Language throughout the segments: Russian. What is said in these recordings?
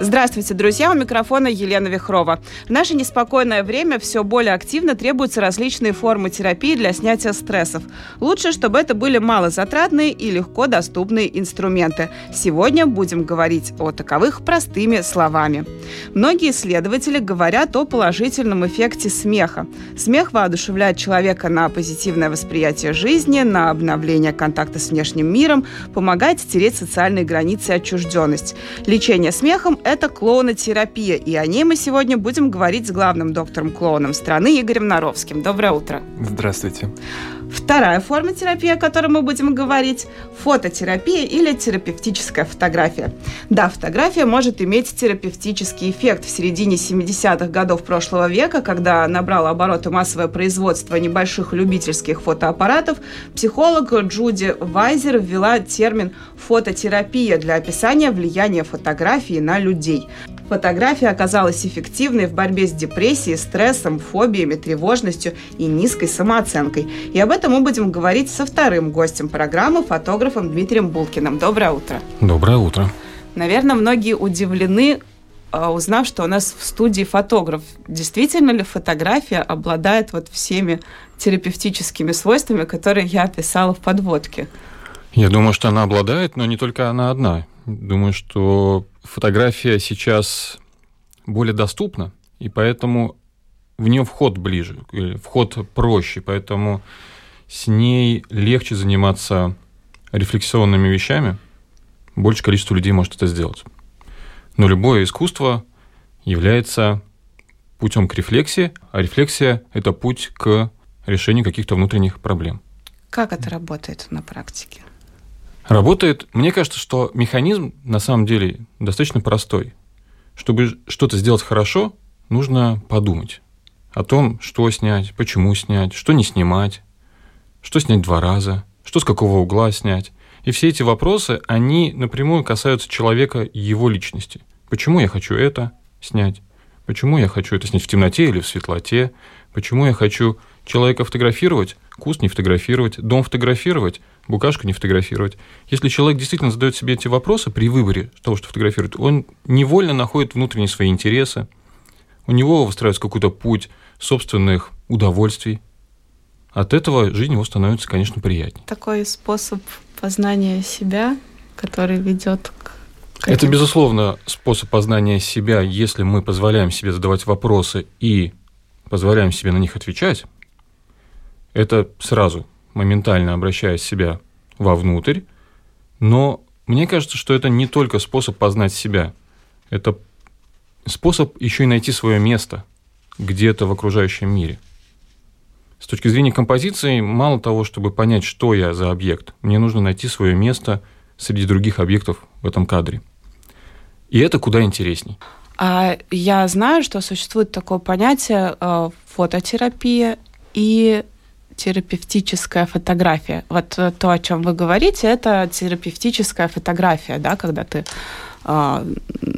Здравствуйте, друзья! У микрофона Елена Вихрова. В наше неспокойное время все более активно требуются различные формы терапии для снятия стрессов. Лучше, чтобы это были малозатратные и легко доступные инструменты. Сегодня будем говорить о таковых простыми словами. Многие исследователи говорят о положительном эффекте смеха. Смех воодушевляет человека на позитивное восприятие жизни, на обновление контакта с внешним миром, помогает стереть социальные границы и отчужденность. Лечение смехом – это клоунотерапия, и о ней мы сегодня будем говорить с главным доктором-клоуном страны Игорем Наровским. Доброе утро. Здравствуйте. Вторая форма терапии, о которой мы будем говорить – фототерапия или терапевтическая фотография. Да, фотография может иметь терапевтический эффект. В середине 70-х годов прошлого века, когда набрало обороты массовое производство небольших любительских фотоаппаратов, психолог Джуди Вайзер ввела термин «фототерапия» для описания влияния фотографии на людей. Фотография оказалась эффективной в борьбе с депрессией, стрессом, фобиями, тревожностью и низкой самооценкой. И об этом мы будем говорить со вторым гостем программы, фотографом Дмитрием Булкиным. Доброе утро. Доброе утро. Наверное, многие удивлены, а, узнав, что у нас в студии фотограф. Действительно ли фотография обладает вот всеми терапевтическими свойствами, которые я описала в подводке? Я думаю, что она обладает, но не только она одна. Думаю, что фотография сейчас более доступна, и поэтому в нее вход ближе, вход проще, поэтому с ней легче заниматься рефлексионными вещами, больше количество людей может это сделать. Но любое искусство является путем к рефлексии, а рефлексия – это путь к решению каких-то внутренних проблем. Как это работает на практике? Работает, мне кажется, что механизм на самом деле достаточно простой. Чтобы что-то сделать хорошо, нужно подумать о том, что снять, почему снять, что не снимать, что снять два раза, что с какого угла снять. И все эти вопросы, они напрямую касаются человека и его личности. Почему я хочу это снять? Почему я хочу это снять в темноте или в светлоте? Почему я хочу человека фотографировать, куст не фотографировать, дом фотографировать, букашку не фотографировать. Если человек действительно задает себе эти вопросы при выборе того, что фотографирует, он невольно находит внутренние свои интересы, у него выстраивается какой-то путь собственных удовольствий. От этого жизнь его становится, конечно, приятнее. Такой способ познания себя, который ведет к это, безусловно, способ познания себя, если мы позволяем себе задавать вопросы и позволяем себе на них отвечать. Это сразу моментально обращая себя вовнутрь, но мне кажется, что это не только способ познать себя, это способ еще и найти свое место где-то в окружающем мире. С точки зрения композиции, мало того, чтобы понять, что я за объект, мне нужно найти свое место среди других объектов в этом кадре. И это куда интересней. А я знаю, что существует такое понятие э, фототерапия и терапевтическая фотография. Вот э, то, о чем вы говорите, это терапевтическая фотография, да, когда ты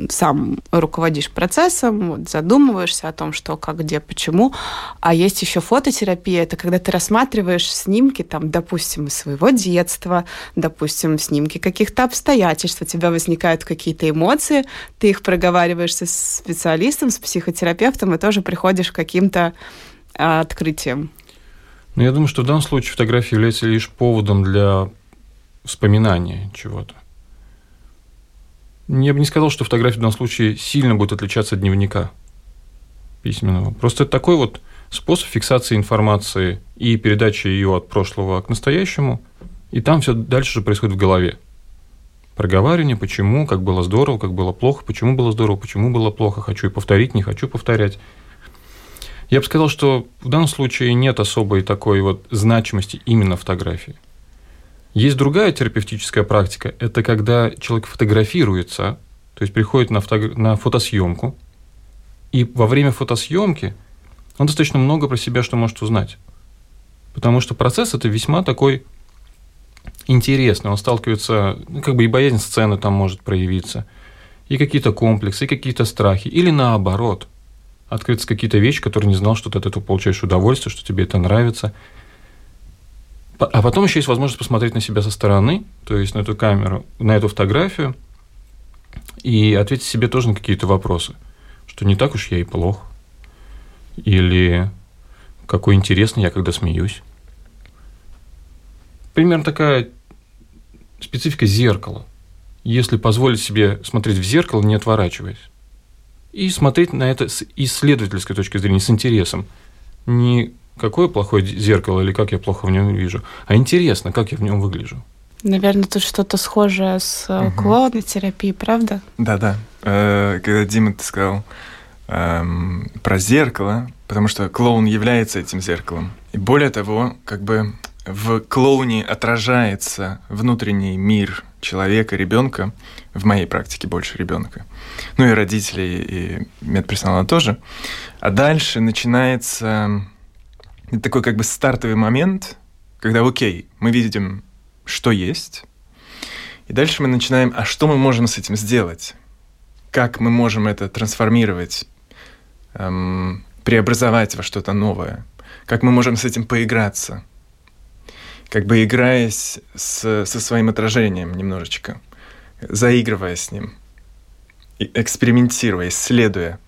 сам руководишь процессом, вот, задумываешься о том, что, как, где, почему. А есть еще фототерапия, это когда ты рассматриваешь снимки, там, допустим, из своего детства, допустим, снимки каких-то обстоятельств, у тебя возникают какие-то эмоции, ты их проговариваешь со специалистом, с психотерапевтом, и тоже приходишь к каким-то э, открытиям. Но я думаю, что в данном случае фотография является лишь поводом для вспоминания чего-то. Я бы не сказал, что фотография в данном случае сильно будет отличаться от дневника письменного. Просто это такой вот способ фиксации информации и передачи ее от прошлого к настоящему, и там все дальше же происходит в голове. Проговаривание, почему, как было здорово, как было плохо, почему было здорово, почему было плохо, хочу и повторить, не хочу повторять. Я бы сказал, что в данном случае нет особой такой вот значимости именно фотографии. Есть другая терапевтическая практика. Это когда человек фотографируется, то есть приходит на, фото... на фотосъемку, и во время фотосъемки он достаточно много про себя что может узнать. Потому что процесс это весьма такой интересный. Он сталкивается, ну, как бы и боязнь сцены там может проявиться, и какие-то комплексы, и какие-то страхи, или наоборот, открыться какие-то вещи, которые не знал, что ты от этого получаешь удовольствие, что тебе это нравится. А потом еще есть возможность посмотреть на себя со стороны, то есть на эту камеру, на эту фотографию, и ответить себе тоже на какие-то вопросы, что не так уж я и плох, или какой интересный я, когда смеюсь. Примерно такая специфика зеркала. Если позволить себе смотреть в зеркало, не отворачиваясь, и смотреть на это с исследовательской точки зрения, с интересом. Не какое плохое зеркало или как я плохо в нем вижу, а интересно, как я в нем выгляжу. Наверное, тут что-то схожее с угу. клоунотерапией, правда? Да-да. Э, когда Дима ты сказал эм, про зеркало, потому что клоун является этим зеркалом. И более того, как бы в клоуне отражается внутренний мир человека, ребенка, в моей практике больше ребенка, ну и родителей, и медперсонала тоже. А дальше начинается такой как бы стартовый момент, когда, окей, мы видим, что есть, и дальше мы начинаем, а что мы можем с этим сделать? Как мы можем это трансформировать, эм, преобразовать во что-то новое? Как мы можем с этим поиграться? Как бы играясь с, со своим отражением немножечко, заигрывая с ним, экспериментируя, исследуя,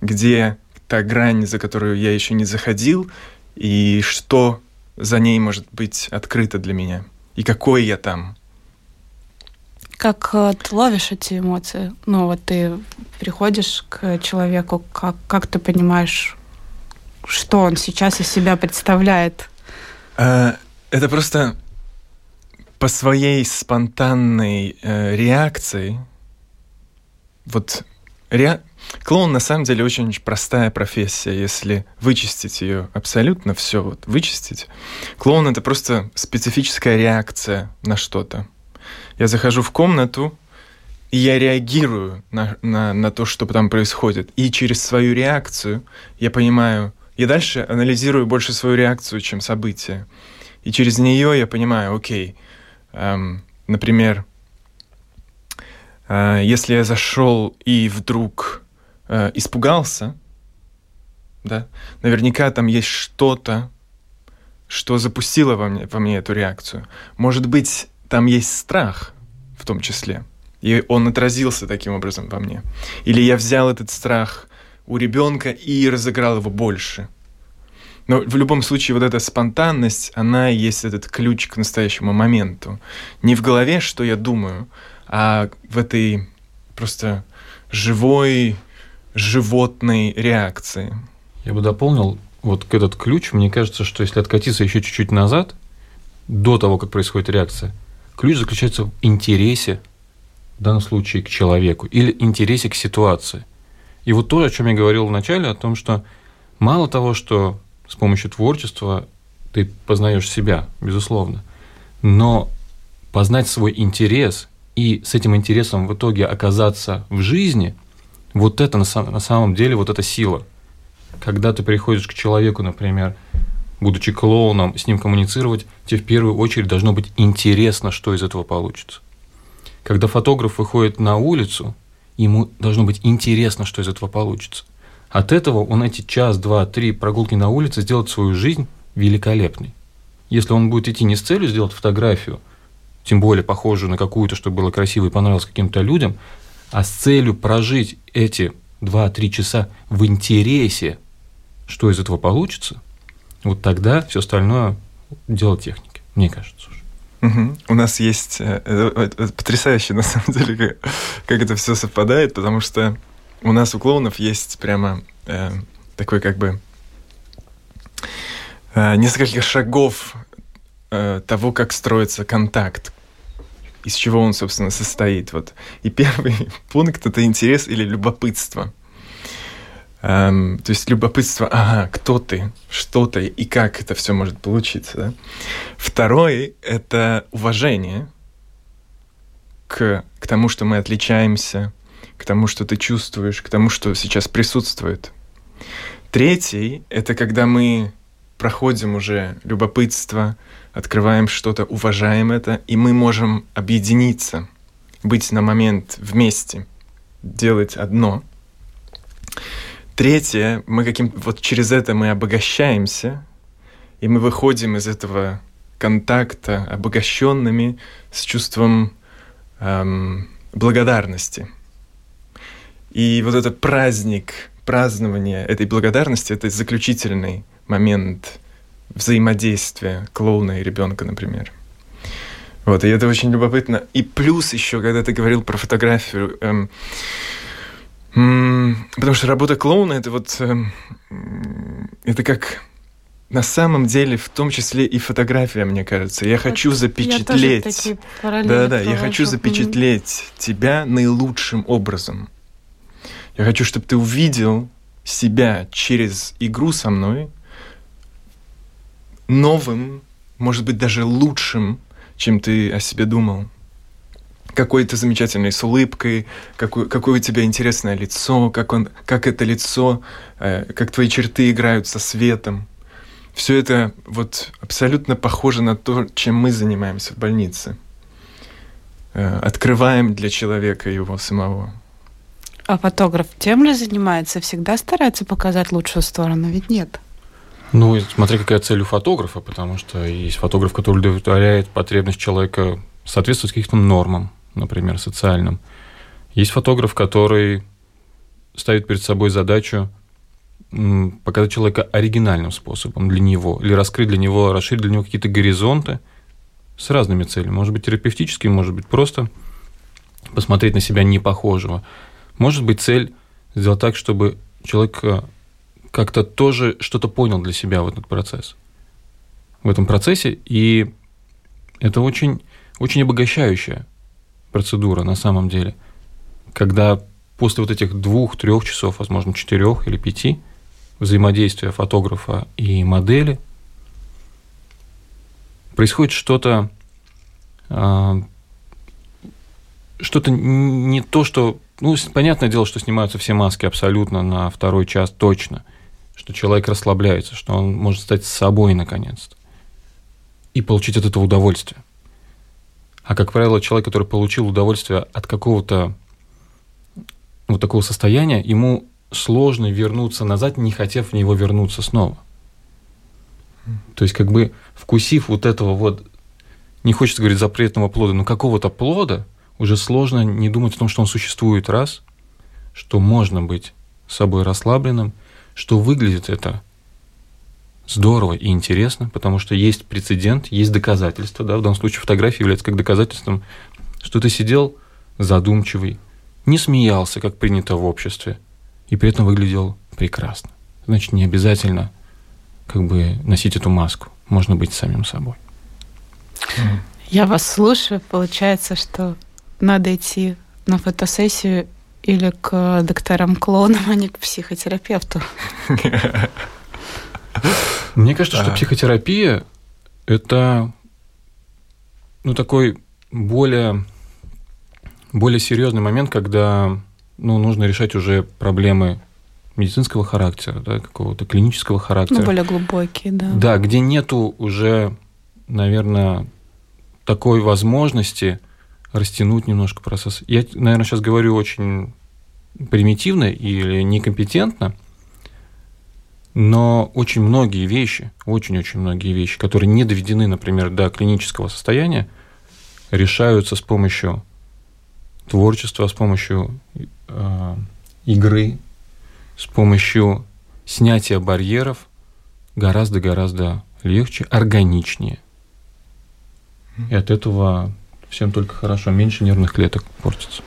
где та грань, за которую я еще не заходил, и что за ней может быть открыто для меня, и какой я там. Как э, ты ловишь эти эмоции? Ну, вот ты приходишь к человеку, как, как ты понимаешь, что он сейчас из себя представляет? А, это просто по своей спонтанной э, реакции, вот ре... клоун на самом деле очень простая профессия, если вычистить ее абсолютно все, вот вычистить. Клоун это просто специфическая реакция на что-то. Я захожу в комнату, и я реагирую на, на, на то, что там происходит. И через свою реакцию я понимаю, я дальше анализирую больше свою реакцию, чем события. И через нее я понимаю, окей, эм, например, э, если я зашел и вдруг э, испугался, да, наверняка там есть что-то, что запустило во мне, во мне эту реакцию. Может быть, там есть страх в том числе, и он отразился таким образом во мне. Или я взял этот страх у ребенка и разыграл его больше – но в любом случае вот эта спонтанность, она и есть этот ключ к настоящему моменту. Не в голове, что я думаю, а в этой просто живой, животной реакции. Я бы дополнил вот этот ключ. Мне кажется, что если откатиться еще чуть-чуть назад, до того, как происходит реакция, ключ заключается в интересе, в данном случае к человеку, или интересе к ситуации. И вот то, о чем я говорил в начале, о том, что мало того, что с помощью творчества ты познаешь себя, безусловно. Но познать свой интерес и с этим интересом в итоге оказаться в жизни, вот это на, на самом деле, вот эта сила. Когда ты приходишь к человеку, например, будучи клоуном, с ним коммуницировать, тебе в первую очередь должно быть интересно, что из этого получится. Когда фотограф выходит на улицу, ему должно быть интересно, что из этого получится. От этого он эти час, два, три прогулки на улице сделает свою жизнь великолепной. Если он будет идти не с целью сделать фотографию, тем более похожую на какую-то, чтобы было красиво и понравилось каким-то людям, а с целью прожить эти 2-3 часа в интересе, что из этого получится, вот тогда все остальное дело техники, мне кажется. Угу. У нас есть э, это, это потрясающе на самом деле, как, как это все совпадает, потому что у нас у клоунов есть прямо э, такой как бы э, несколько шагов э, того, как строится контакт, из чего он, собственно, состоит. Вот. И первый пункт — это интерес или любопытство. Эм, то есть любопытство, ага, кто ты, что ты и как это все может получиться. Да? Второй — это уважение к, к тому, что мы отличаемся, к тому, что ты чувствуешь, к тому, что сейчас присутствует. Третий — это когда мы проходим уже любопытство, открываем что-то, уважаем это, и мы можем объединиться, быть на момент вместе. делать одно. Третье, мы каким вот через это мы обогащаемся, и мы выходим из этого контакта обогащенными с чувством эм, благодарности. И вот этот праздник, празднование этой благодарности, это заключительный момент взаимодействия клоуна и ребенка, например. Вот, и это очень любопытно. И плюс еще, когда ты говорил про фотографию, эм, Потому что работа клоуна это вот эм, это как на самом деле, в том числе и фотография, мне кажется. Я хочу запечатлеть. Я да, да, я хочу запечатлеть тебя наилучшим образом. Я хочу, чтобы ты увидел себя через игру со мной новым, может быть, даже лучшим, чем ты о себе думал какой ты замечательный, с улыбкой, какое, какое у тебя интересное лицо, как, он, как это лицо, э, как твои черты играют со светом. Все это вот абсолютно похоже на то, чем мы занимаемся в больнице. Э, открываем для человека его самого. А фотограф тем ли занимается? Всегда старается показать лучшую сторону? Ведь нет. Ну, смотри, какая цель у фотографа, потому что есть фотограф, который удовлетворяет потребность человека соответствовать каким-то нормам например, социальном. Есть фотограф, который ставит перед собой задачу показать человека оригинальным способом для него, или раскрыть для него, расширить для него какие-то горизонты с разными целями. Может быть, терапевтическими, может быть, просто посмотреть на себя непохожего. Может быть, цель сделать так, чтобы человек э, как-то тоже что-то понял для себя в этот процесс. В этом процессе, и это очень, очень обогащающее процедура на самом деле, когда после вот этих двух-трех часов, возможно, четырех или пяти взаимодействия фотографа и модели происходит что-то а, что-то не то, что... Ну, понятное дело, что снимаются все маски абсолютно на второй час точно, что человек расслабляется, что он может стать собой наконец-то и получить от этого удовольствие. А, как правило, человек, который получил удовольствие от какого-то вот такого состояния, ему сложно вернуться назад, не хотев в него вернуться снова. То есть, как бы вкусив вот этого вот, не хочется говорить запретного плода, но какого-то плода, уже сложно не думать о том, что он существует раз, что можно быть собой расслабленным, что выглядит это здорово и интересно, потому что есть прецедент, есть доказательства, да, в данном случае фотография является как доказательством, что ты сидел задумчивый, не смеялся, как принято в обществе, и при этом выглядел прекрасно. Значит, не обязательно как бы носить эту маску, можно быть самим собой. Я вас слушаю, получается, что надо идти на фотосессию или к докторам-клонам, а не к психотерапевту. Мне кажется, что психотерапия – это ну, такой более, более серьезный момент, когда ну, нужно решать уже проблемы медицинского характера, да, какого-то клинического характера. Ну, более глубокие, да. Да, где нету уже, наверное, такой возможности растянуть немножко процесс. Я, наверное, сейчас говорю очень примитивно или некомпетентно, но очень многие вещи, очень-очень многие вещи, которые не доведены, например, до клинического состояния, решаются с помощью творчества, с помощью э, игры, с помощью снятия барьеров гораздо-гораздо легче, органичнее. И от этого всем только хорошо, меньше нервных клеток портится.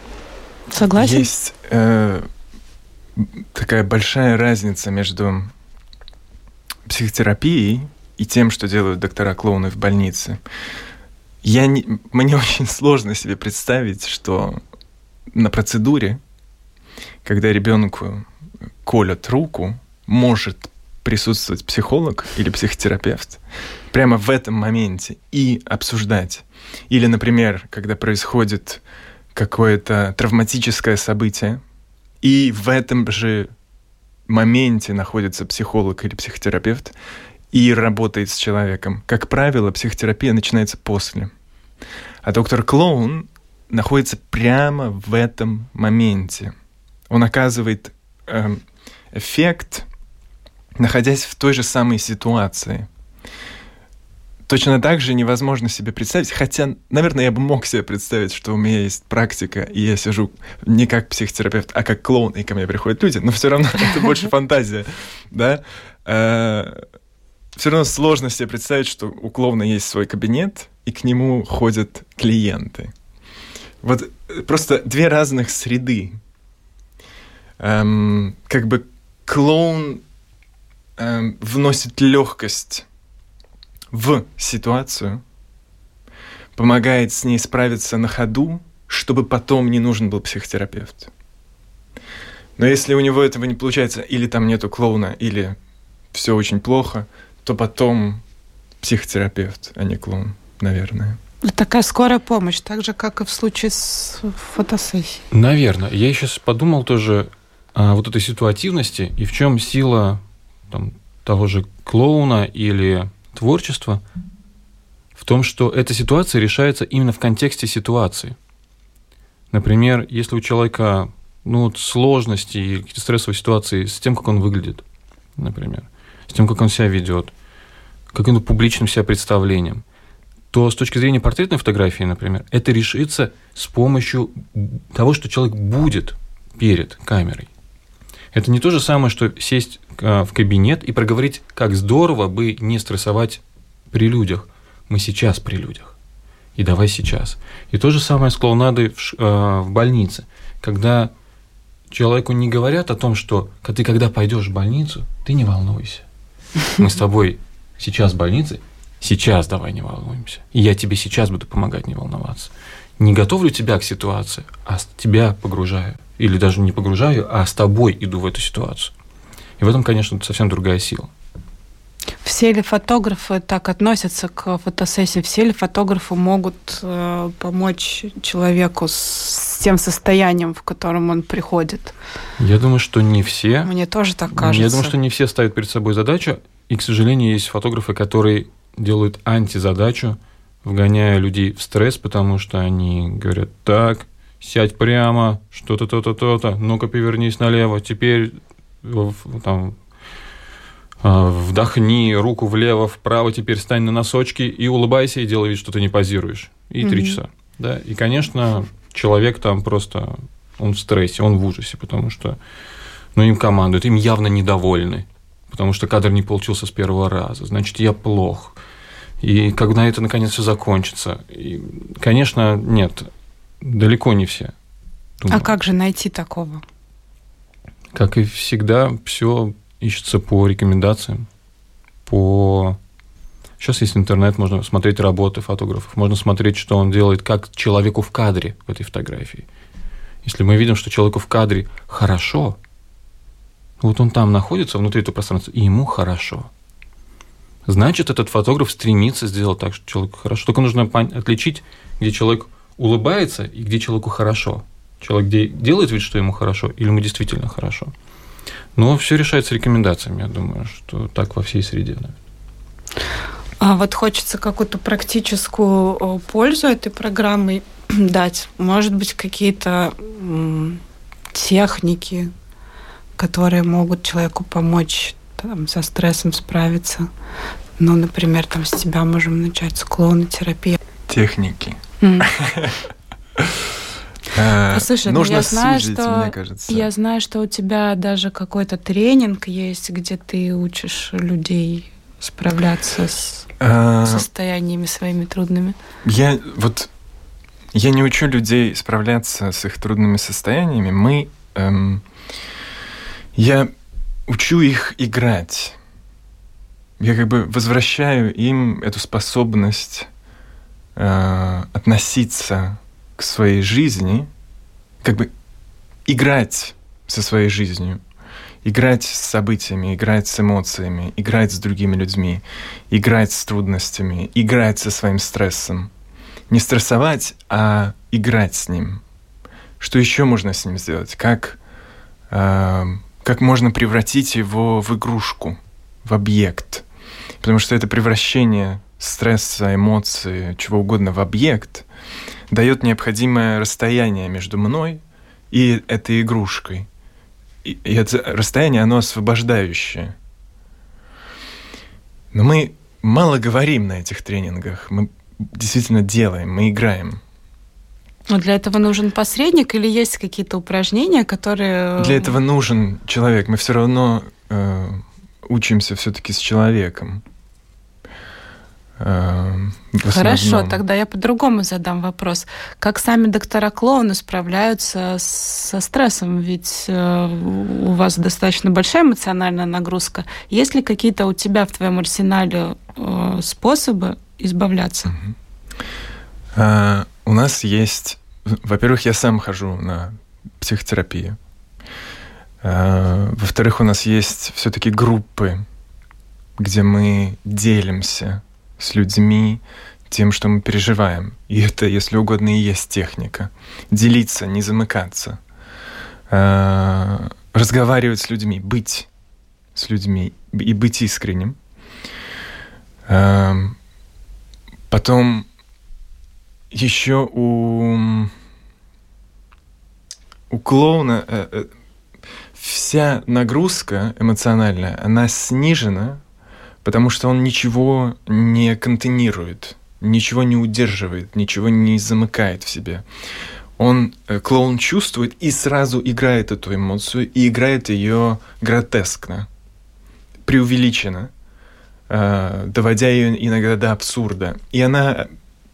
Согласен? Есть э, такая большая разница между психотерапией и тем, что делают доктора-клоуны в больнице. Я не, мне очень сложно себе представить, что на процедуре, когда ребенку колят руку, может присутствовать психолог или психотерапевт прямо в этом моменте и обсуждать. Или, например, когда происходит какое-то травматическое событие, и в этом же моменте находится психолог или психотерапевт и работает с человеком. Как правило, психотерапия начинается после. А доктор Клоун находится прямо в этом моменте. он оказывает э, эффект, находясь в той же самой ситуации. Точно так же невозможно себе представить, хотя, наверное, я бы мог себе представить, что у меня есть практика, и я сижу не как психотерапевт, а как клоун, и ко мне приходят люди, но все равно это больше фантазия, да. Э, все равно сложно себе представить, что у клоуна есть свой кабинет, и к нему ходят клиенты. Вот э, просто две разных среды. Эм, как бы клоун эм, вносит легкость в ситуацию, помогает с ней справиться на ходу, чтобы потом не нужен был психотерапевт. Но если у него этого не получается, или там нету клоуна, или все очень плохо, то потом психотерапевт, а не клоун, наверное. Такая скорая помощь, так же, как и в случае с фотосессией. Наверное. Я сейчас подумал тоже о вот этой ситуативности и в чем сила там, того же клоуна или творчества в том, что эта ситуация решается именно в контексте ситуации. Например, если у человека ну, сложности и какие-то стрессовые ситуации с тем, как он выглядит, например, с тем, как он себя ведет, каким-то публичным себя представлением, то с точки зрения портретной фотографии, например, это решится с помощью того, что человек будет перед камерой. Это не то же самое, что сесть в кабинет и проговорить, как здорово бы не стрессовать при людях. Мы сейчас при людях. И давай сейчас. И то же самое с клоунадой в, э, в больнице. Когда человеку не говорят о том, что ты когда пойдешь в больницу, ты не волнуйся. Мы с тобой сейчас в больнице, сейчас давай не волнуемся. И я тебе сейчас буду помогать не волноваться. Не готовлю тебя к ситуации, а тебя погружаю. Или даже не погружаю, а с тобой иду в эту ситуацию. И в этом, конечно, совсем другая сила. Все ли фотографы так относятся к фотосессии? Все ли фотографы могут э, помочь человеку с тем состоянием, в котором он приходит? Я думаю, что не все. Мне тоже так кажется. Я думаю, что не все ставят перед собой задачу. И, к сожалению, есть фотографы, которые делают антизадачу, вгоняя людей в стресс, потому что они говорят, так, сядь прямо, что-то, то-то, то-то, ну-ка повернись налево, теперь там, а, вдохни руку влево, вправо, теперь стань на носочки и улыбайся и делай вид, что ты не позируешь. И три mm-hmm. часа. Да? И, конечно, человек там просто, он в стрессе, он в ужасе, потому что ну, им командуют, им явно недовольны, потому что кадр не получился с первого раза, значит, я плох. И когда это наконец все закончится? И, конечно, нет, далеко не все. Думаю. А как же найти такого? Как и всегда, все ищется по рекомендациям, по... Сейчас есть интернет, можно смотреть работы фотографов, можно смотреть, что он делает, как человеку в кадре в этой фотографии. Если мы видим, что человеку в кадре хорошо, вот он там находится, внутри этого пространства, и ему хорошо. Значит, этот фотограф стремится сделать так, что человеку хорошо. Только нужно отличить, где человек улыбается и где человеку хорошо. Человек делает вид, что ему хорошо, или ему действительно хорошо. Но все решается рекомендациями, я думаю, что так во всей среде. А вот хочется какую-то практическую пользу этой программой дать. Может быть, какие-то техники, которые могут человеку помочь там, со стрессом справиться. Ну, например, там с тебя можем начать с клоунотерапии. Техники. Э, Послушай, ну я знаю, сузить, что мне кажется. я знаю, что у тебя даже какой-то тренинг есть, где ты учишь людей справляться с а... состояниями своими трудными. Я вот я не учу людей справляться с их трудными состояниями. Мы эм, я учу их играть. Я как бы возвращаю им эту способность э, относиться к своей жизни, как бы играть со своей жизнью, играть с событиями, играть с эмоциями, играть с другими людьми, играть с трудностями, играть со своим стрессом. Не стрессовать, а играть с ним. Что еще можно с ним сделать? Как, э, как можно превратить его в игрушку, в объект? Потому что это превращение стресса, эмоций, чего угодно в объект – дает необходимое расстояние между мной и этой игрушкой. и, и это расстояние, оно освобождающее. Но мы мало говорим на этих тренингах. Мы действительно делаем, мы играем. Но для этого нужен посредник или есть какие-то упражнения, которые... Для этого нужен человек. Мы все равно э, учимся все-таки с человеком. Э, Хорошо, тогда я по-другому задам вопрос. Как сами доктора клоуны справляются со стрессом? Ведь э, у вас достаточно большая эмоциональная нагрузка. Есть ли какие-то у тебя в твоем арсенале э, способы избавляться? Uh, у нас есть... Во-первых, я сам хожу на психотерапию. Во-вторых, у нас есть все-таки группы, где мы делимся с людьми тем, что мы переживаем. И это, если угодно, и есть техника. Делиться, не замыкаться. Uh, разговаривать с людьми, быть с людьми и быть искренним. Потом еще у, у клоуна э, э, вся нагрузка эмоциональная, она снижена, потому что он ничего не контейнирует, ничего не удерживает, ничего не замыкает в себе. Он, э, клоун чувствует и сразу играет эту эмоцию, и играет ее гротескно, преувеличенно, э, доводя ее иногда до абсурда. И она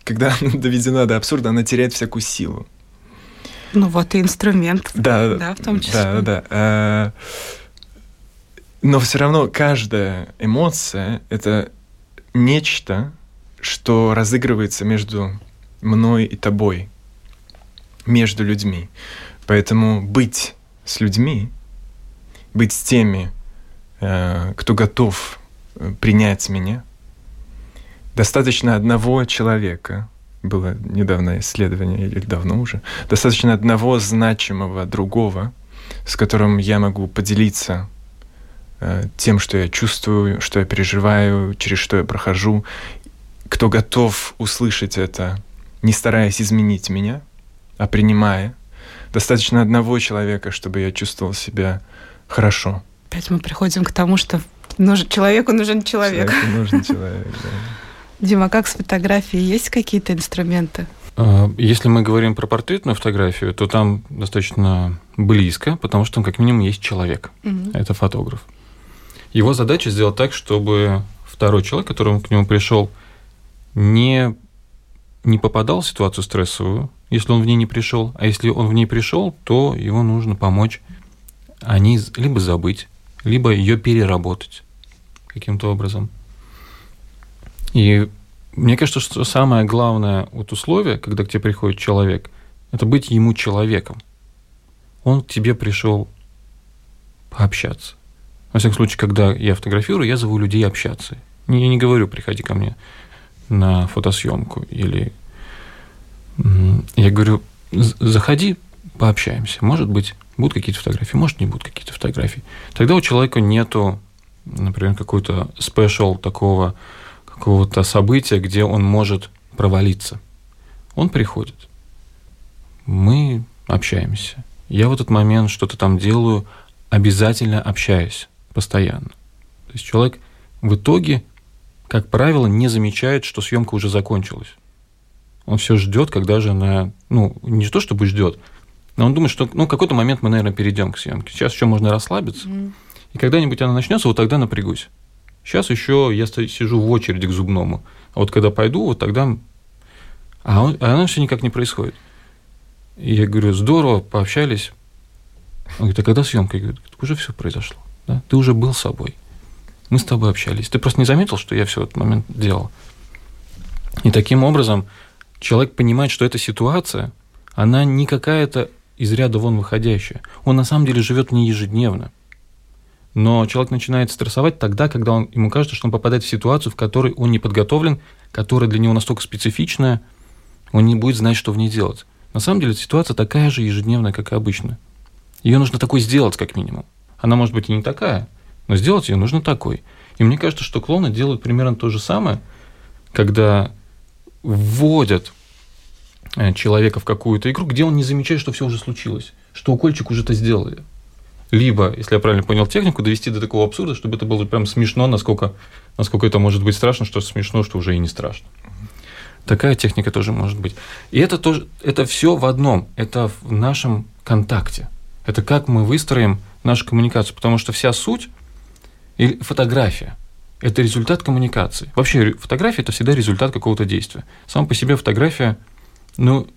когда она доведена до абсурда, она теряет всякую силу. Ну вот и инструмент. Да, да, в том числе. Да, да, да. Но все равно каждая эмоция — это нечто, что разыгрывается между мной и тобой, между людьми. Поэтому быть с людьми, быть с теми, э, кто готов э, принять меня — Достаточно одного человека, было недавно исследование, или давно уже, достаточно одного значимого другого, с которым я могу поделиться тем, что я чувствую, что я переживаю, через что я прохожу, кто готов услышать это, не стараясь изменить меня, а принимая. Достаточно одного человека, чтобы я чувствовал себя хорошо. Опять мы приходим к тому, что нужен, человеку нужен человек. Человеку нужен человек, да. Дима, как с фотографией? Есть какие-то инструменты? А, если мы говорим про портретную фотографию, то там достаточно близко, потому что там как минимум есть человек. Угу. Это фотограф. Его задача сделать так, чтобы второй человек, который к нему пришел, не, не попадал в ситуацию стрессовую, если он в ней не пришел. А если он в ней пришел, то его нужно помочь о ней либо забыть, либо ее переработать каким-то образом. И мне кажется, что самое главное вот условие, когда к тебе приходит человек, это быть ему человеком. Он к тебе пришел пообщаться. Во всяком случае, когда я фотографирую, я зову людей общаться. Я не говорю, приходи ко мне на фотосъемку или я говорю, заходи, пообщаемся. Может быть, будут какие-то фотографии, может, не будут какие-то фотографии. Тогда у человека нету, например, какой-то спешл такого какого-то события, где он может провалиться. Он приходит. Мы общаемся. Я в этот момент что-то там делаю, обязательно общаюсь постоянно. То есть человек в итоге, как правило, не замечает, что съемка уже закончилась. Он все ждет, когда же она, ну, не то чтобы ждет, но он думает, что ну, какой-то момент мы, наверное, перейдем к съемке. Сейчас еще можно расслабиться. Mm. И когда-нибудь она начнется, вот тогда напрягусь. Сейчас еще я сижу в очереди к зубному. А вот когда пойду, вот тогда... А, он, а оно все никак не происходит. И я говорю, здорово, пообщались. Он говорит, а когда съемка? Я говорю, уже все произошло. Да? Ты уже был собой. Мы с тобой общались. Ты просто не заметил, что я все этот момент делал. И таким образом человек понимает, что эта ситуация, она не какая-то из ряда вон выходящая. Он на самом деле живет не ежедневно. Но человек начинает стрессовать тогда, когда он, ему кажется, что он попадает в ситуацию, в которой он не подготовлен, которая для него настолько специфичная, он не будет знать, что в ней делать. На самом деле ситуация такая же ежедневная, как и обычно. Ее нужно такой сделать, как минимум. Она может быть и не такая, но сделать ее нужно такой. И мне кажется, что клоуны делают примерно то же самое, когда вводят э, человека в какую-то игру, где он не замечает, что все уже случилось, что укольчик уже это сделали. либо, если я правильно понял технику, довести до такого абсурда, чтобы это было прям смешно, насколько, насколько это может быть страшно, что смешно, что уже и не страшно. Такая техника тоже может быть. И это тоже, это все в одном, это в нашем контакте. Это как мы выстроим нашу коммуникацию, потому что вся суть или фотография – это результат коммуникации. Вообще фотография – это всегда результат какого-то действия. Сам по себе фотография, ну,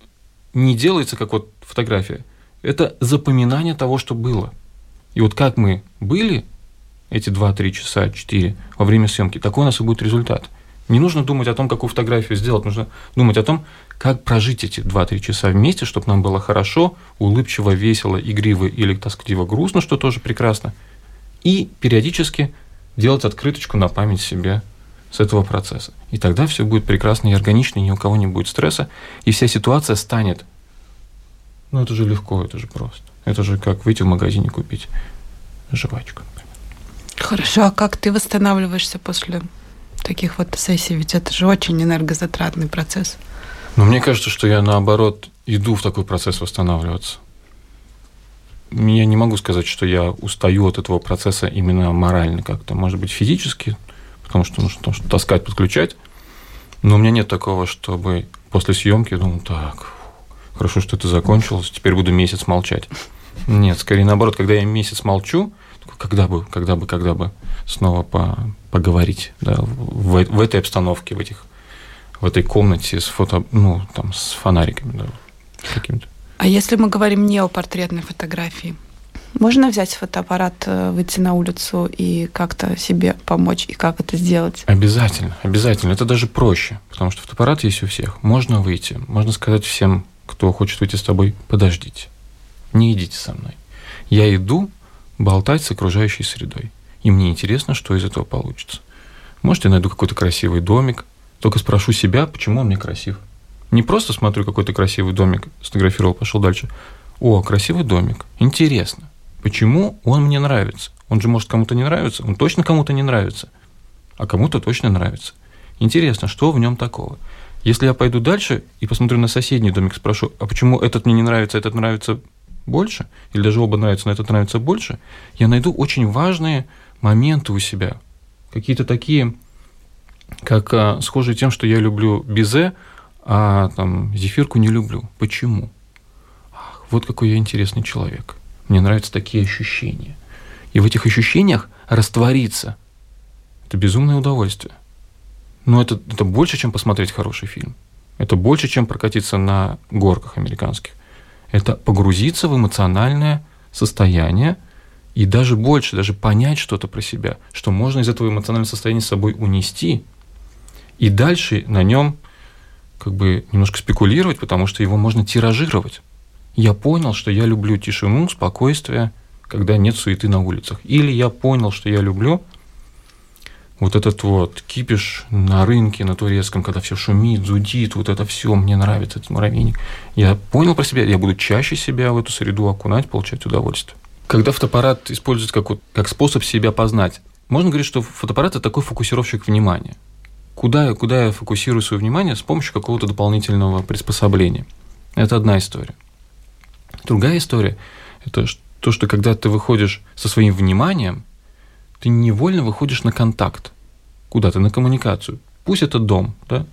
не делается как вот фотография. Это запоминание того, что было. И вот как мы были эти 2-3 часа, 4 во время съемки, такой у нас и будет результат. Не нужно думать о том, какую фотографию сделать, нужно думать о том, как прожить эти 2-3 часа вместе, чтобы нам было хорошо, улыбчиво, весело, игриво или тоскливо, грустно, что тоже прекрасно. И периодически делать открыточку на память себе с этого процесса. И тогда все будет прекрасно и органично, и ни у кого не будет стресса, и вся ситуация станет. Ну, это же легко, это же просто. Это же как выйти в магазине купить жвачку. Хорошо, а как ты восстанавливаешься после таких вот сессий? Ведь это же очень энергозатратный процесс. Но мне кажется, что я наоборот иду в такой процесс восстанавливаться. Я не могу сказать, что я устаю от этого процесса именно морально как-то. Может быть, физически, потому что нужно что таскать, подключать. Но у меня нет такого, чтобы после съемки думал, так, хорошо, что это закончилось, теперь буду месяц молчать. Нет, скорее наоборот, когда я месяц молчу, когда бы, когда бы, когда бы снова по, поговорить да, в, в этой обстановке, в этих в этой комнате с фото, ну, там, с фонариками, да, каким-то. А если мы говорим не о портретной фотографии, можно взять фотоаппарат, э, выйти на улицу и как-то себе помочь, и как это сделать? Обязательно, обязательно. Это даже проще, потому что фотоаппарат есть у всех. Можно выйти, можно сказать всем, кто хочет выйти с тобой, подождите, не идите со мной. Я иду болтать с окружающей средой, и мне интересно, что из этого получится. Может, я найду какой-то красивый домик, только спрошу себя, почему он мне красив. Не просто смотрю какой-то красивый домик, сфотографировал, пошел дальше. О, красивый домик. Интересно. Почему он мне нравится? Он же может кому-то не нравится. Он точно кому-то не нравится. А кому-то точно нравится. Интересно, что в нем такого? Если я пойду дальше и посмотрю на соседний домик, спрошу, а почему этот мне не нравится, этот нравится больше, или даже оба нравятся, но этот нравится больше, я найду очень важные моменты у себя. Какие-то такие как а, схожие тем, что я люблю безе, а там зефирку не люблю. Почему? Ах, вот какой я интересный человек. Мне нравятся такие ощущения. И в этих ощущениях раствориться – это безумное удовольствие. Но это, это больше, чем посмотреть хороший фильм. Это больше, чем прокатиться на горках американских. Это погрузиться в эмоциональное состояние и даже больше, даже понять что-то про себя, что можно из этого эмоционального состояния с собой унести – и дальше на нем как бы немножко спекулировать, потому что его можно тиражировать. Я понял, что я люблю тишину, спокойствие, когда нет суеты на улицах. Или я понял, что я люблю вот этот вот кипиш на рынке, на турецком, когда все шумит, зудит, вот это все, мне нравится этот муравейник. Я понял про себя, я буду чаще себя в эту среду окунать, получать удовольствие. Когда фотоаппарат используется как, как способ себя познать, можно говорить, что фотоаппарат – это такой фокусировщик внимания куда, куда я фокусирую свое внимание с помощью какого-то дополнительного приспособления. Это одна история. Другая история – это то, что когда ты выходишь со своим вниманием, ты невольно выходишь на контакт куда-то, на коммуникацию. Пусть это дом, да?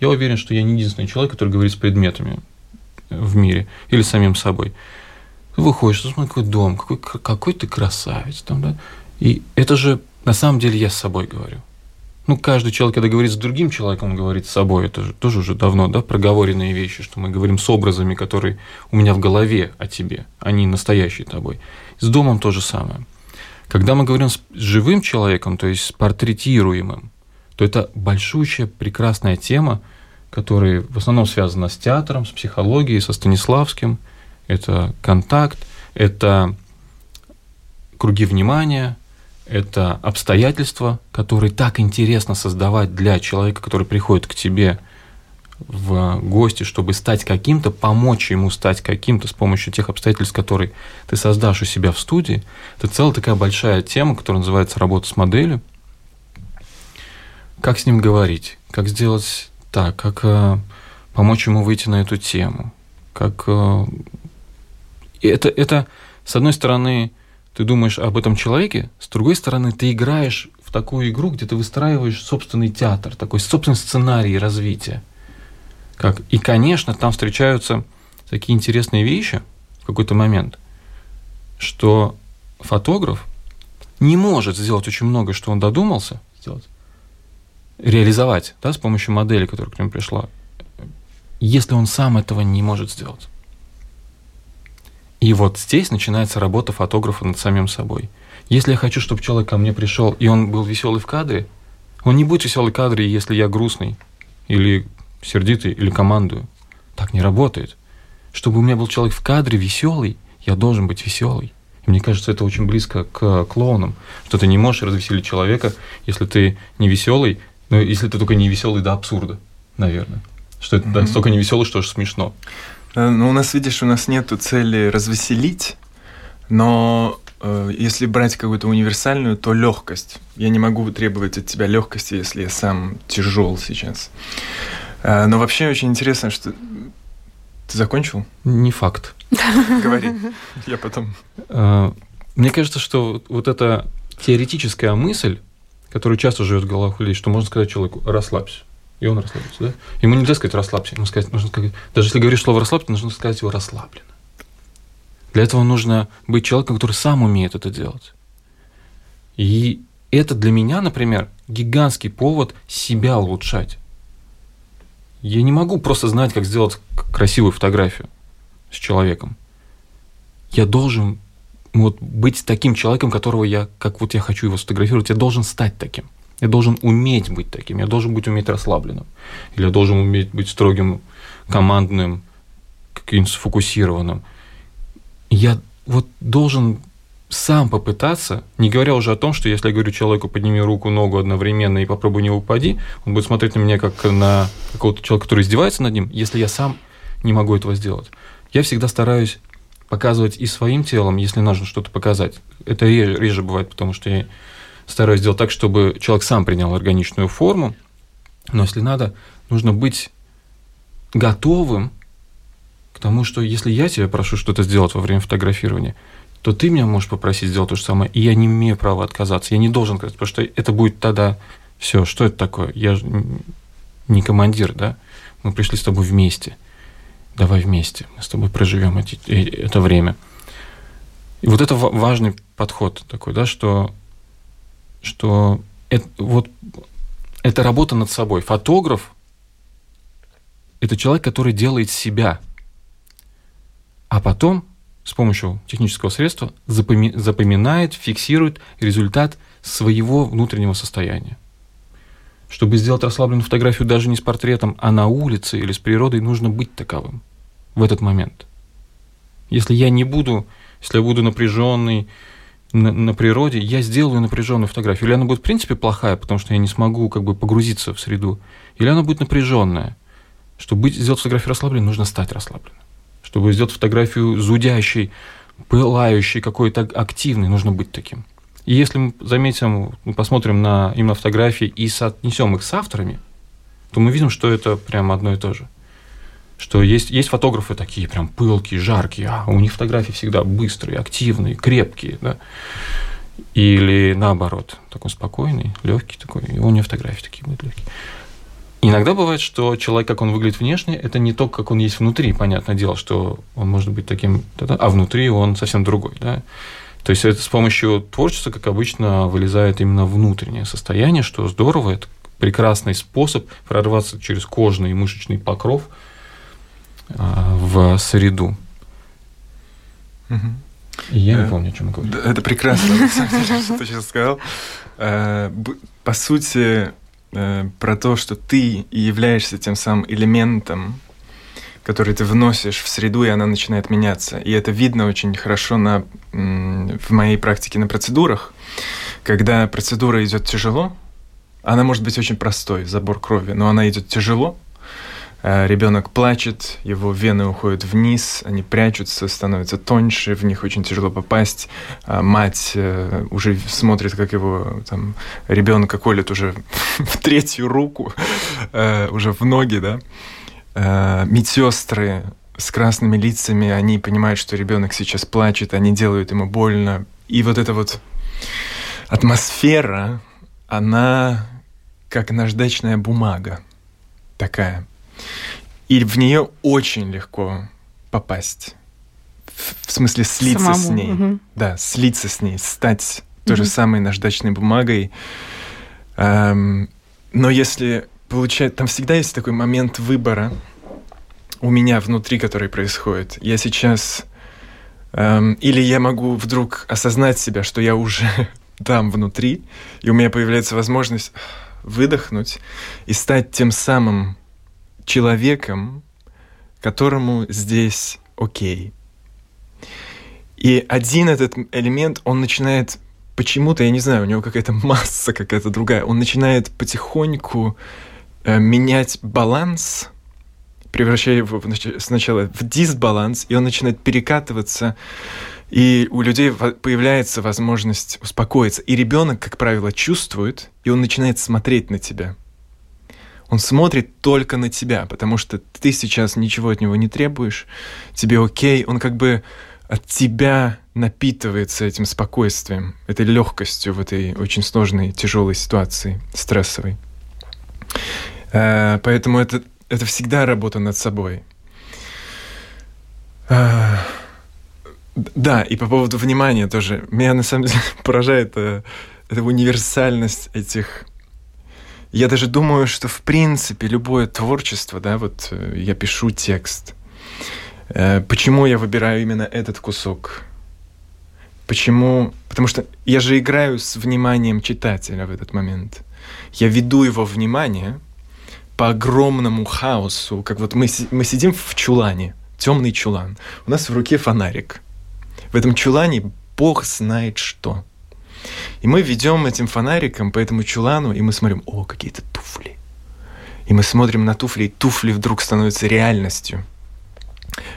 Я уверен, что я не единственный человек, который говорит с предметами в мире или с самим собой. Выходишь, смотри, какой дом, какой, какой ты красавец. Там, да? И это же на самом деле я с собой говорю ну, каждый человек, когда говорит с другим человеком, он говорит с собой. Это же тоже уже давно, да, проговоренные вещи, что мы говорим с образами, которые у меня в голове о тебе, а не настоящие тобой. С домом то же самое. Когда мы говорим с живым человеком, то есть с портретируемым, то это большущая, прекрасная тема, которая в основном связана с театром, с психологией, со Станиславским. Это контакт, это круги внимания – это обстоятельства, которые так интересно создавать для человека, который приходит к тебе в гости, чтобы стать каким-то, помочь ему стать каким-то с помощью тех обстоятельств, которые ты создашь у себя в студии. Это целая такая большая тема, которая называется работа с моделью. Как с ним говорить, как сделать так, как э, помочь ему выйти на эту тему, как э, это, это, с одной стороны, ты думаешь об этом человеке, с другой стороны, ты играешь в такую игру, где ты выстраиваешь собственный театр, такой собственный сценарий развития. Как? И, конечно, там встречаются такие интересные вещи в какой-то момент, что фотограф не может сделать очень много, что он додумался сделать, реализовать да, с помощью модели, которая к нему пришла, если он сам этого не может сделать. И вот здесь начинается работа фотографа над самим собой. Если я хочу, чтобы человек ко мне пришел, и он был веселый в кадре, он не будет веселый в кадре, если я грустный, или сердитый, или командую. Так не работает. Чтобы у меня был человек в кадре веселый, я должен быть веселый. И мне кажется, это очень близко к клоунам, что ты не можешь развеселить человека, если ты не веселый, ну, если ты только не веселый до абсурда, наверное. Что это mm-hmm. настолько не веселый, что аж смешно. Э, ну, у нас, видишь, у нас нет цели развеселить, но э, если брать какую-то универсальную, то легкость. Я не могу требовать от тебя легкости, если я сам тяжел сейчас. Э, но вообще очень интересно, что ты закончил? Не факт. Говори, я потом. Э, мне кажется, что вот эта теоретическая мысль, которая часто живет в головах людей, что можно сказать человеку «расслабься», и он расслабится, да? Ему нельзя сказать «расслабься», ему сказать, нужно сказать, даже если говоришь слово «расслабься», нужно сказать его «расслабленно». Для этого нужно быть человеком, который сам умеет это делать. И это для меня, например, гигантский повод себя улучшать. Я не могу просто знать, как сделать красивую фотографию с человеком. Я должен вот, быть таким человеком, которого я, как вот я хочу его сфотографировать, я должен стать таким. Я должен уметь быть таким, я должен быть уметь расслабленным. Или я должен уметь быть строгим, командным, каким-то сфокусированным. Я вот должен сам попытаться, не говоря уже о том, что если я говорю человеку подними руку, ногу одновременно и попробуй не упади, он будет смотреть на меня как на какого-то человека, который издевается над ним, если я сам не могу этого сделать. Я всегда стараюсь показывать и своим телом, если нужно что-то показать. Это реже, реже бывает, потому что я стараюсь сделать так, чтобы человек сам принял органичную форму. Но если надо, нужно быть готовым к тому, что если я тебя прошу что-то сделать во время фотографирования, то ты меня можешь попросить сделать то же самое, и я не имею права отказаться. Я не должен сказать, потому что это будет тогда все. Что это такое? Я же не командир, да? Мы пришли с тобой вместе. Давай вместе. Мы с тобой проживем эти, э, это время. И вот это важный подход такой, да, что, что это, вот это работа над собой. Фотограф – это человек, который делает себя, а потом с помощью технического средства запоми запоминает, фиксирует результат своего внутреннего состояния. Чтобы сделать расслабленную фотографию даже не с портретом, а на улице или с природой, нужно быть таковым в этот момент. Если я не буду, если я буду напряженный на, на природе, я сделаю напряженную фотографию. Или она будет в принципе плохая, потому что я не смогу как бы погрузиться в среду, или она будет напряженная. Чтобы быть, сделать фотографию расслабленной, нужно стать расслабленным. Чтобы сделать фотографию зудящей, пылающей, какой-то активной, нужно быть таким. И если мы заметим, мы посмотрим на именно фотографии и соотнесем их с авторами, то мы видим, что это прям одно и то же. Что есть, есть фотографы такие прям пылкие, жаркие, а у них фотографии всегда быстрые, активные, крепкие, да. Или наоборот, такой спокойный, легкий такой, и у него фотографии такие будут легкие. Иногда бывает, что человек, как он выглядит внешне, это не то, как он есть внутри. Понятное дело, что он может быть таким, а внутри он совсем другой. Да? То есть это с помощью творчества, как обычно, вылезает именно внутреннее состояние, что здорово, это прекрасный способ прорваться через кожный и мышечный покров в среду. Угу. Я не э, помню, о чем я говорю. Это прекрасно, что ты сейчас сказал. Э, по сути, Э, про то, что ты являешься тем самым элементом, который ты вносишь в среду, и она начинает меняться. И это видно очень хорошо на, в моей практике на процедурах. Когда процедура идет тяжело, она может быть очень простой, забор крови, но она идет тяжело, ребенок плачет, его вены уходят вниз, они прячутся, становятся тоньше, в них очень тяжело попасть. А мать э, уже смотрит, как его там ребенка колет уже в третью руку, э, уже в ноги, да. Медсестры с красными лицами, они понимают, что ребенок сейчас плачет, они делают ему больно, И вот эта вот атмосфера, она как наждачная бумага такая. И в нее очень легко попасть. В, смысле слиться Самому, с ней. мгм. Да, слиться с ней, стать той же самой наждачной бумагой. Эм, но если получать, там всегда есть такой момент выбора у меня внутри, который происходит. Я сейчас эм, или я могу вдруг осознать себя, что я уже там внутри, и у меня появляется возможность выдохнуть и стать тем самым человеком, которому здесь окей. И один этот элемент, он начинает почему-то, я не знаю, у него какая-то масса какая-то другая, он начинает потихоньку э, менять баланс, превращая его сначала в дисбаланс, и он начинает перекатываться, и у людей появляется возможность успокоиться. И ребенок, как правило, чувствует, и он начинает смотреть на тебя. Он смотрит только на тебя, потому что ты сейчас ничего от него не требуешь, тебе окей, он как бы от тебя напитывается этим спокойствием, этой легкостью в этой очень сложной, тяжелой ситуации, стрессовой. Э, Поэтому это, это всегда работа над собой. Э, Да, и по поводу внимания тоже. Меня на самом деле поражает э, эта универсальность этих я даже думаю, что в принципе любое творчество, да, вот э, я пишу текст. Э, Почему я выбираю именно этот кусок? Почему? Потому что я же играю с вниманием читателя в этот момент. Я веду его внимание по огромному хаосу, как вот мы, мы сидим в чулане, темный чулан. У нас в руке фонарик. В этом чулане Бог знает что. И мы ведем этим фонариком по этому чулану, и мы смотрим, о, какие-то туфли. И мы смотрим на туфли, и туфли вдруг становятся реальностью.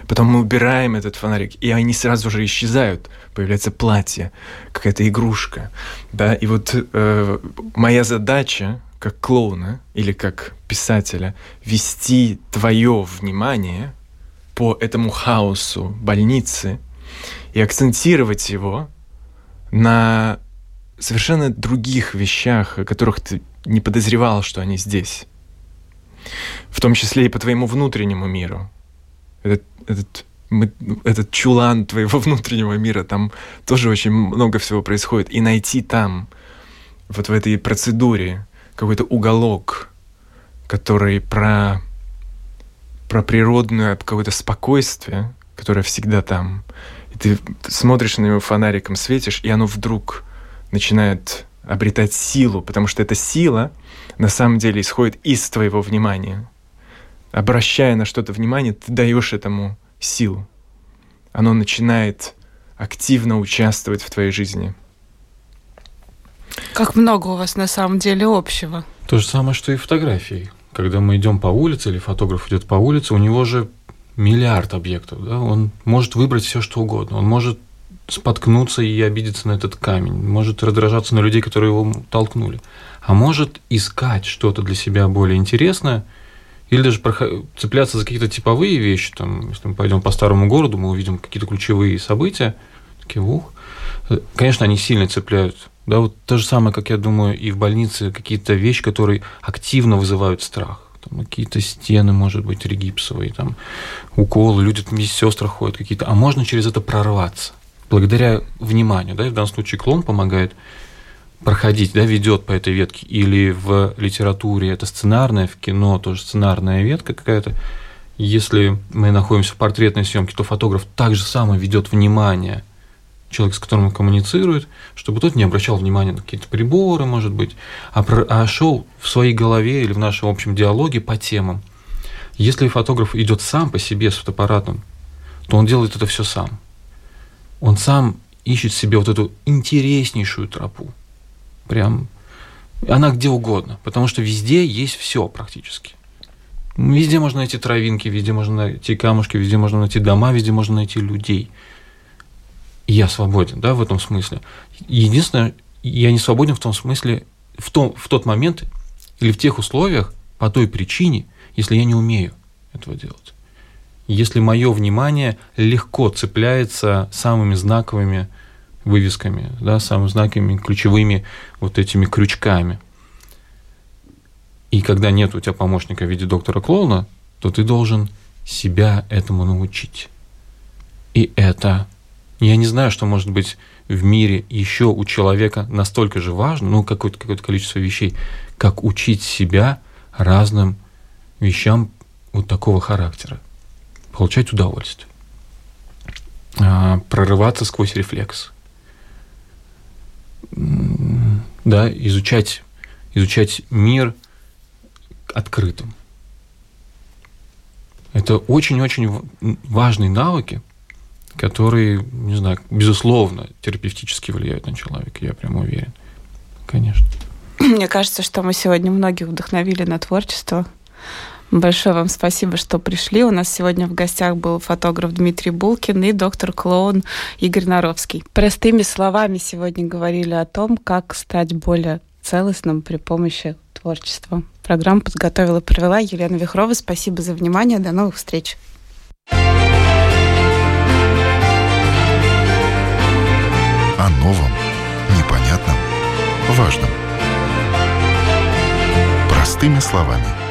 Потом мы убираем этот фонарик, и они сразу же исчезают. Появляется платье, какая-то игрушка. Да? И вот э, моя задача, как клоуна или как писателя, вести твое внимание по этому хаосу больницы и акцентировать его на совершенно других вещах, о которых ты не подозревал, что они здесь. В том числе и по твоему внутреннему миру. Этот, этот, мы- этот чулан твоего внутреннего мира, там тоже очень много всего происходит. И найти там, вот в этой процедуре, какой-то уголок, который про, про природное какое-то спокойствие, которое всегда там. И ты смотришь на него фонариком, светишь, и оно вдруг начинает обретать силу, потому что эта сила на самом деле исходит из твоего внимания. Обращая на что-то внимание, ты даешь этому силу. Оно начинает активно участвовать в твоей жизни. Как много у вас на самом деле общего. То же самое, что и фотографии. Когда мы идем по улице, или фотограф идет по улице, у него же миллиард объектов. Да? Он может выбрать все, что угодно. Он может споткнуться и обидеться на этот камень, может раздражаться на людей, которые его толкнули, а может искать что-то для себя более интересное, или даже цепляться за какие-то типовые вещи. Там, если мы пойдем по старому городу, мы увидим какие-то ключевые события, такие, ух, Э, конечно, они сильно цепляют. Да, вот то же самое, как я думаю, и в больнице какие-то вещи, которые активно вызывают страх. Там какие-то стены, может быть, регипсовые, там уколы, люди медсестры ходят какие-то. А можно через это прорваться. Благодаря вниманию, да, в данном случае клон помогает проходить, да, ведет по этой ветке. Или в литературе это сценарная, в кино тоже сценарная ветка какая-то. Если мы находимся в портретной съемке, то фотограф также само ведет внимание человек, с которым он коммуницирует, чтобы тот не обращал внимания на какие-то приборы, может быть, а, про- а шел в своей голове или в нашем общем диалоге по темам. Если фотограф идет сам по себе с фотоаппаратом, то он делает это все сам. Он сам ищет себе вот эту интереснейшую тропу. Прям она где угодно, потому что везде есть все практически. Везде можно найти травинки, везде можно найти камушки, везде можно найти дома, везде можно найти людей. Я свободен, да, в этом смысле. Единственное, я не свободен в том смысле, в, том, в тот момент или в тех условиях, по той причине, если я не умею этого делать. Если мое внимание легко цепляется самыми знаковыми вывесками, да, самыми знаками, ключевыми вот этими крючками. И когда нет у тебя помощника в виде доктора-клоуна, то ты должен себя этому научить. И это, я не знаю, что может быть в мире еще у человека настолько же важно, ну, какое-то какое количество вещей, как учить себя разным вещам вот такого характера, получать удовольствие, а, прорываться сквозь рефлекс, да, изучать, изучать мир открытым. Это очень-очень важные навыки, которые, не знаю, безусловно, терапевтически влияют на человека, я прям уверен. Конечно. Мне кажется, что мы сегодня многих вдохновили на творчество. Большое вам спасибо, что пришли. У нас сегодня в гостях был фотограф Дмитрий Булкин и доктор-клоун Игорь Наровский. Простыми словами сегодня говорили о том, как стать более целостным при помощи творчества. Программу подготовила и провела Елена Вихрова. Спасибо за внимание. До новых встреч. О новом, непонятном, важном. Простыми словами.